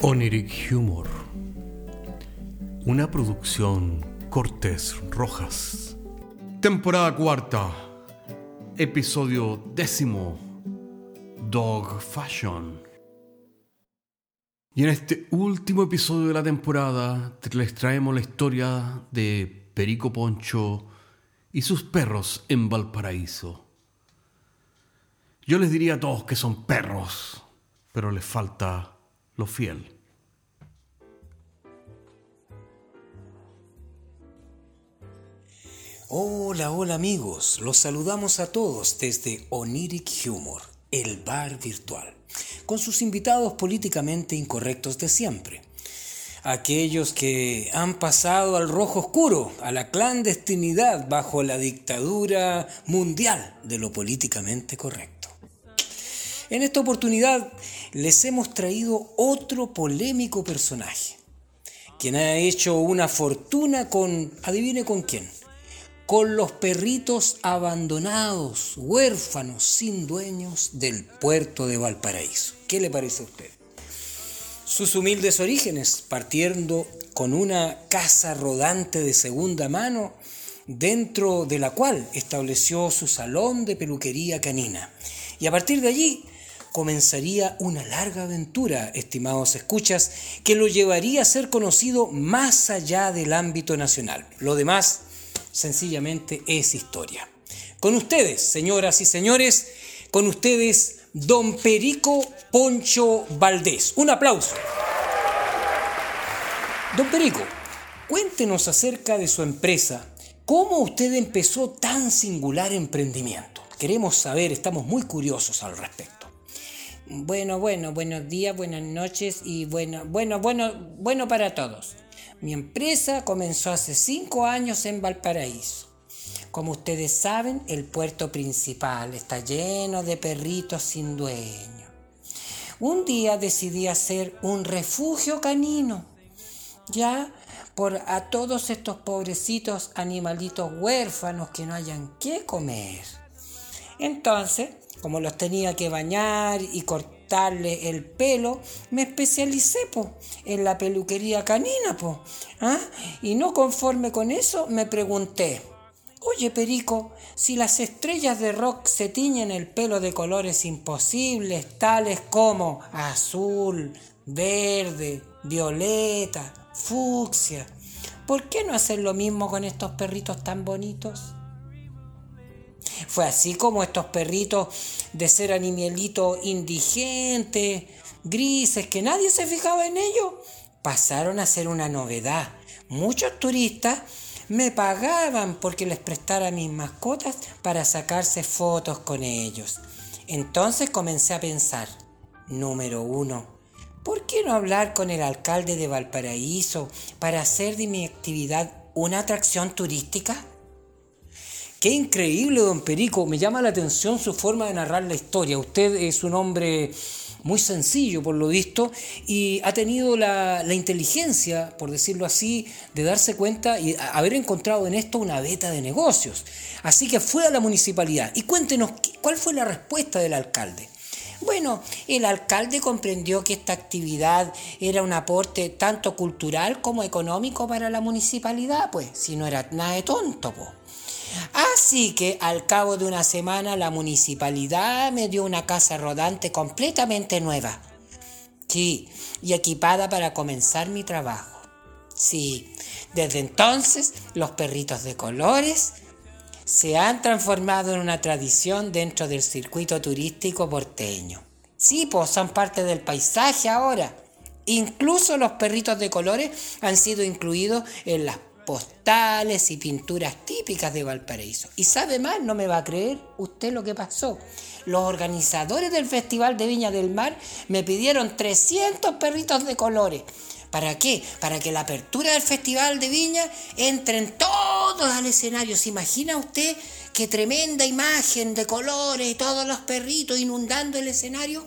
Oniric Humor. Una producción Cortés Rojas. Temporada cuarta. Episodio décimo. Dog Fashion. Y en este último episodio de la temporada les traemos la historia de Perico Poncho y sus perros en Valparaíso. Yo les diría a todos que son perros, pero les falta lo fiel. Hola, hola amigos, los saludamos a todos desde Oniric Humor, el bar virtual, con sus invitados políticamente incorrectos de siempre. Aquellos que han pasado al rojo oscuro, a la clandestinidad bajo la dictadura mundial de lo políticamente correcto. En esta oportunidad les hemos traído otro polémico personaje, quien ha hecho una fortuna con, adivine con quién, con los perritos abandonados, huérfanos, sin dueños del puerto de Valparaíso. ¿Qué le parece a usted? Sus humildes orígenes, partiendo con una casa rodante de segunda mano, dentro de la cual estableció su salón de peluquería canina. Y a partir de allí comenzaría una larga aventura, estimados escuchas, que lo llevaría a ser conocido más allá del ámbito nacional. Lo demás, sencillamente, es historia. Con ustedes, señoras y señores, con ustedes, don Perico Poncho Valdés. Un aplauso. Don Perico, cuéntenos acerca de su empresa. ¿Cómo usted empezó tan singular emprendimiento? Queremos saber, estamos muy curiosos al respecto. Bueno, bueno, buenos días, buenas noches y bueno, bueno, bueno, bueno para todos. Mi empresa comenzó hace cinco años en Valparaíso. Como ustedes saben, el puerto principal está lleno de perritos sin dueño. Un día decidí hacer un refugio canino, ya por a todos estos pobrecitos animalitos huérfanos que no hayan qué comer. Entonces, como los tenía que bañar y cortarle el pelo, me especialicé en la peluquería canina. ¿ah? Y no conforme con eso, me pregunté, oye Perico, si las estrellas de rock se tiñen el pelo de colores imposibles, tales como azul, verde, violeta, fucsia, ¿por qué no hacer lo mismo con estos perritos tan bonitos? Fue así como estos perritos de ser animalitos indigentes, grises, que nadie se fijaba en ellos, pasaron a ser una novedad. Muchos turistas me pagaban porque les prestara mis mascotas para sacarse fotos con ellos. Entonces comencé a pensar, número uno, ¿por qué no hablar con el alcalde de Valparaíso para hacer de mi actividad una atracción turística? Qué increíble, don Perico. Me llama la atención su forma de narrar la historia. Usted es un hombre muy sencillo, por lo visto, y ha tenido la, inteligencia, por decirlo así, de darse cuenta y haber encontrado en esto una beta de negocios. Así que fue a la municipalidad. Y cuéntenos, ¿cuál fue la respuesta del alcalde? Bueno, el alcalde comprendió que esta actividad era un aporte tanto cultural como económico para la municipalidad, pues, si no era nada de tonto, pues. Así que al cabo de una semana la municipalidad me dio una casa rodante completamente nueva. Sí, y equipada para comenzar mi trabajo. Sí, desde entonces los perritos de colores se han transformado en una tradición dentro del circuito turístico porteño. Sí, pues son parte del paisaje ahora. Incluso los perritos de colores han sido incluidos en las postales y pinturas típicas de Valparaíso. Y sabe más, no me va a creer usted lo que pasó. Los organizadores del Festival de Viña del Mar me pidieron 300 perritos de colores. ¿Para qué? Para que la apertura del Festival de Viña entren todos al escenario. ¿Se imagina usted qué tremenda imagen de colores y todos los perritos inundando el escenario?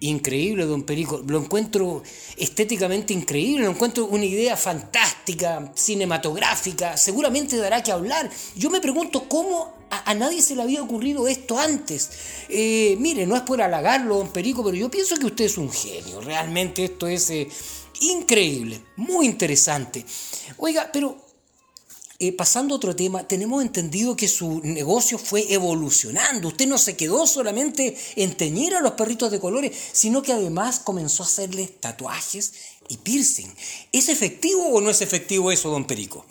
Increíble, don Perico. Lo encuentro estéticamente increíble, lo encuentro una idea fantástica, cinematográfica, seguramente dará que hablar. Yo me pregunto cómo A, nadie se le había ocurrido esto antes. Eh, mire, no es por halagarlo, don Perico, pero yo pienso que usted es un genio. Realmente esto es eh, increíble, muy interesante. Oiga, pero eh, pasando a otro tema, tenemos entendido que su negocio fue evolucionando. Usted no se quedó solamente en teñir a los perritos de colores, sino que además comenzó a hacerles tatuajes y piercing. ¿Es efectivo o no es efectivo eso, don Perico?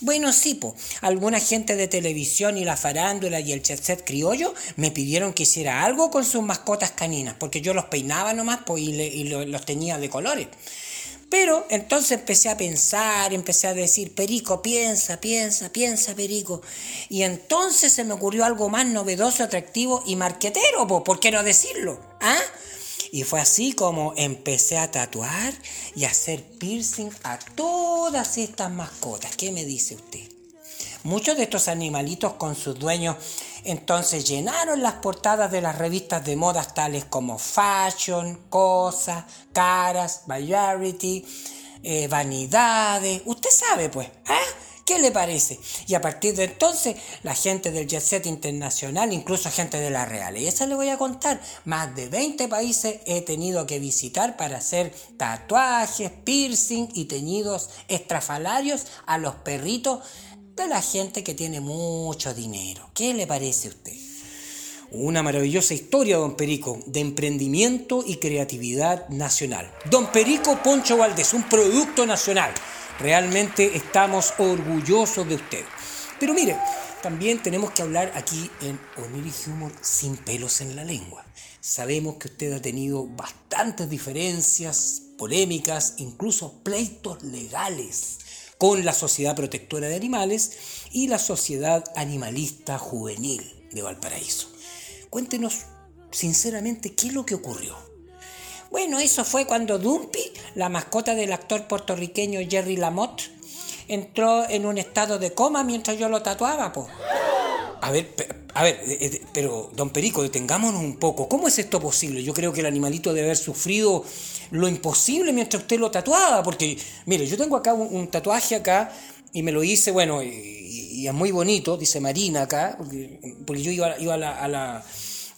Bueno, sí, po. Alguna gente de televisión y la farándula y el chat criollo me pidieron que hiciera algo con sus mascotas caninas, porque yo los peinaba nomás po, y, y los tenía de colores. Pero entonces empecé a pensar, empecé a decir, Perico, piensa, piensa, piensa, Perico. Y entonces se me ocurrió algo más novedoso, atractivo y marquetero, ¿por qué no decirlo? ¿Ah? Y fue así como empecé a tatuar y a hacer piercing a todas estas mascotas. ¿Qué me dice usted? Muchos de estos animalitos con sus dueños entonces llenaron las portadas de las revistas de modas tales como Fashion, Cosa, Caras, Variety, eh, Vanidades. Usted sabe pues, ¿eh? ¿Qué le parece? Y a partir de entonces, la gente del Jet Set Internacional, incluso gente de la Real. Y eso le voy a contar. Más de 20 países he tenido que visitar para hacer tatuajes, piercing y teñidos estrafalarios a los perritos de la gente que tiene mucho dinero. ¿Qué le parece a usted? Una maravillosa historia, don Perico, de emprendimiento y creatividad nacional. Don Perico Poncho Valdés, un producto nacional. Realmente estamos orgullosos de usted. Pero mire, también tenemos que hablar aquí en Humor sin pelos en la lengua. Sabemos que usted ha tenido bastantes diferencias, polémicas, incluso pleitos legales con la Sociedad Protectora de Animales y la Sociedad Animalista Juvenil de Valparaíso. Cuéntenos sinceramente qué es lo que ocurrió. Bueno, eso fue cuando Dumpy, la mascota del actor puertorriqueño Jerry Lamotte, entró en un estado de coma mientras yo lo tatuaba, po. A ver, a ver, eh, eh, pero don Perico, detengámonos un poco. ¿Cómo es esto posible? Yo creo que el animalito debe haber sufrido lo imposible mientras usted lo tatuaba, porque, mire, yo tengo acá un, tatuaje acá y me lo hice, bueno, y, es muy bonito, dice Marina acá, porque, yo iba, la, a, la,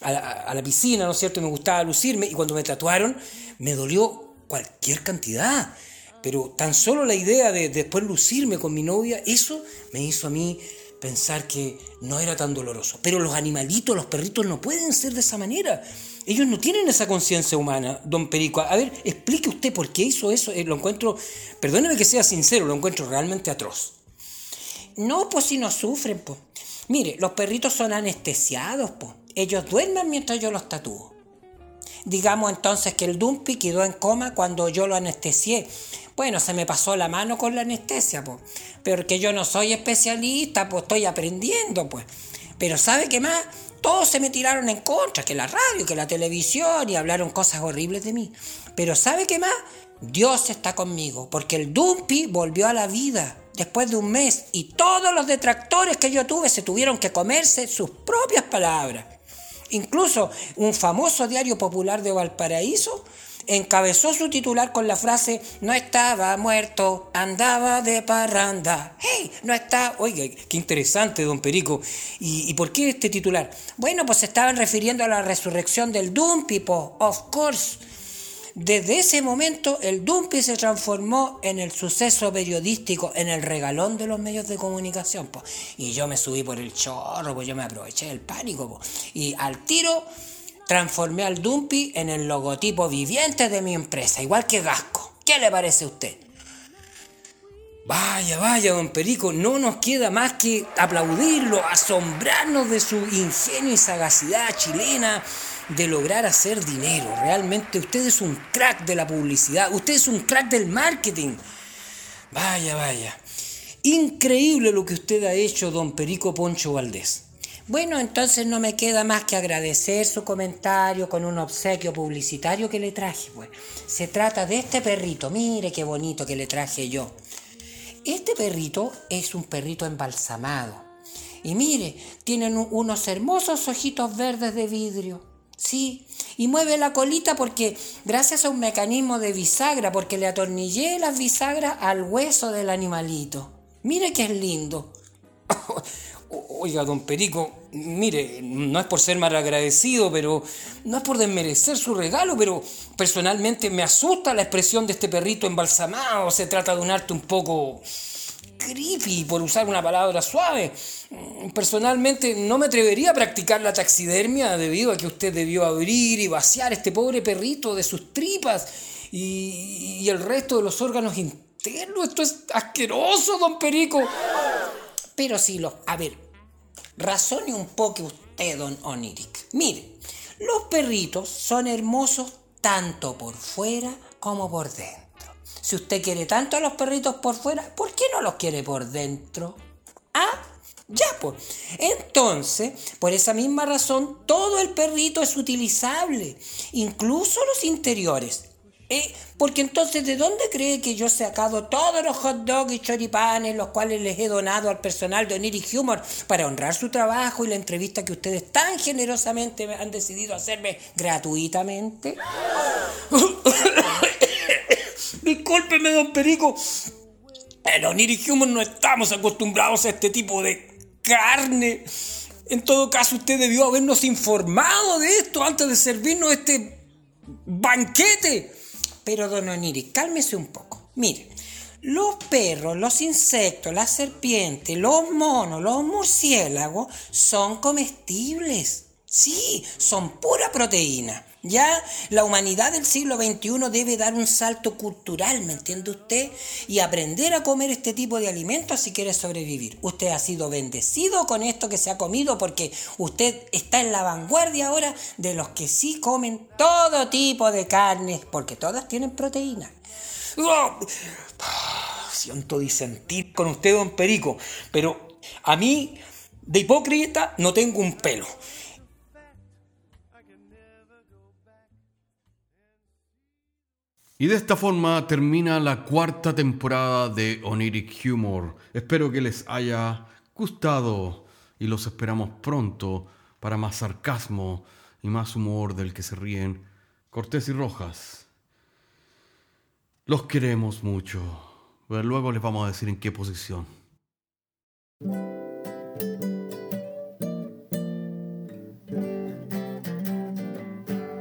a, la, piscina, ¿no es cierto? Me gustaba lucirme y cuando me tatuaron me dolió cualquier cantidad. Pero tan solo la idea de después lucirme con mi novia, eso me hizo a mí pensar que no era tan doloroso. Pero los animalitos, los perritos no pueden ser de esa manera. Ellos no tienen esa conciencia humana, don Perico. A ver, explique usted por qué hizo eso. Eh, lo encuentro, perdóneme que sea sincero, lo encuentro realmente atroz. No, pues si no sufren, pues. Mire, los perritos son anestesiados, pues. Ellos duermen mientras yo los tatúo. Digamos entonces que el Dumpy quedó en coma cuando yo lo anestesié. Bueno, se me pasó la mano con la anestesia, pues. Pero que yo no soy especialista, pues estoy aprendiendo, pues. Pero ¿sabe qué más? Todos se me tiraron en contra, que la radio, que la televisión, y hablaron cosas horribles de mí. Pero ¿sabe qué más? Dios está conmigo, porque el Dumpy volvió a la vida después de un mes y todos los detractores que yo tuve se tuvieron que comerse sus propias palabras. Incluso un famoso diario popular de Valparaíso encabezó su titular con la frase no estaba muerto, andaba de parranda. ¡Hey! No está. Oiga, qué interesante, don Perico. ¿Y, por qué este titular? Bueno, pues se estaban refiriendo a la resurrección del Dumpipo, of course. Desde ese momento, el Dumpi se transformó en el suceso periodístico, en el regalón de los medios de comunicación. Y yo me subí por el chorro, pues yo me aproveché del pánico. Y al tiro transformé al Dumpy en el logotipo viviente de mi empresa, igual que Gasco. ¿Qué le parece a usted? Vaya, vaya, don Perico, no nos queda más que aplaudirlo, asombrarnos de su ingenio y sagacidad chilena de lograr hacer dinero. Realmente usted es un crack de la publicidad, usted es un crack del marketing. Vaya, vaya. Increíble lo que usted ha hecho, don Perico Poncho Valdés. Bueno, entonces no me queda más que agradecer su comentario con un obsequio publicitario que le traje. Pues. Se trata de este perrito, mire qué bonito que le traje yo. Este perrito es un perrito embalsamado. Y mire, tienen unos hermosos ojitos verdes de vidrio. Sí, y mueve la colita porque gracias a un mecanismo de bisagra, porque le atornillé las bisagras al hueso del animalito. Mire que es lindo. Oiga, don Perico, mire, no es por ser mal agradecido, pero no es por desmerecer su regalo, pero personalmente me asusta la expresión de este perrito embalsamado. Se trata de un arte un poco creepy, por usar una palabra suave. Personalmente no me atrevería a practicar la taxidermia debido a que usted debió abrir y vaciar este pobre perrito de sus tripas y, el resto de los órganos internos. Esto es asqueroso, don Perico. Pero sí, lo, a ver, razone un poco usted, don Oniric. Mire, los perritos son hermosos tanto por fuera como por dentro. Si usted quiere tanto a los perritos por fuera, ¿por qué no los quiere por dentro? Ah, ya pues. Entonces, por esa misma razón, todo el perrito es utilizable, incluso los interiores. Eh, porque entonces, ¿de dónde cree que yo he sacado todos los hot dogs y choripanes, los cuales les he donado al personal de Oniric Humor para honrar su trabajo y la entrevista que ustedes tan generosamente han decidido hacerme gratuitamente? Discúlpeme, don Perico. En Oniric Humor no estamos acostumbrados a este tipo de carne. En todo caso, usted debió habernos informado de esto antes de servirnos este banquete. Pero don Oniri, cálmese un poco. Mire, los perros, los insectos, las serpientes, los monos, los murciélagos son comestibles. Sí, son pura proteína. Ya la humanidad del siglo XXI debe dar un salto cultural, ¿me entiende usted? Y aprender a comer este tipo de alimentos si quiere sobrevivir. Usted ha sido bendecido con esto que se ha comido porque usted está en la vanguardia ahora de los que sí comen todo tipo de carnes, porque todas tienen proteína. ¡Oh! Siento disentir con usted, don Perico, pero a mí, de hipócrita, no tengo un pelo. Y de esta forma termina la cuarta temporada de Oniric Humor. Espero que les haya gustado y los esperamos pronto para más sarcasmo y más humor del que se ríen Cortés y Rojas. Los queremos mucho. Pero luego les vamos a decir en qué posición.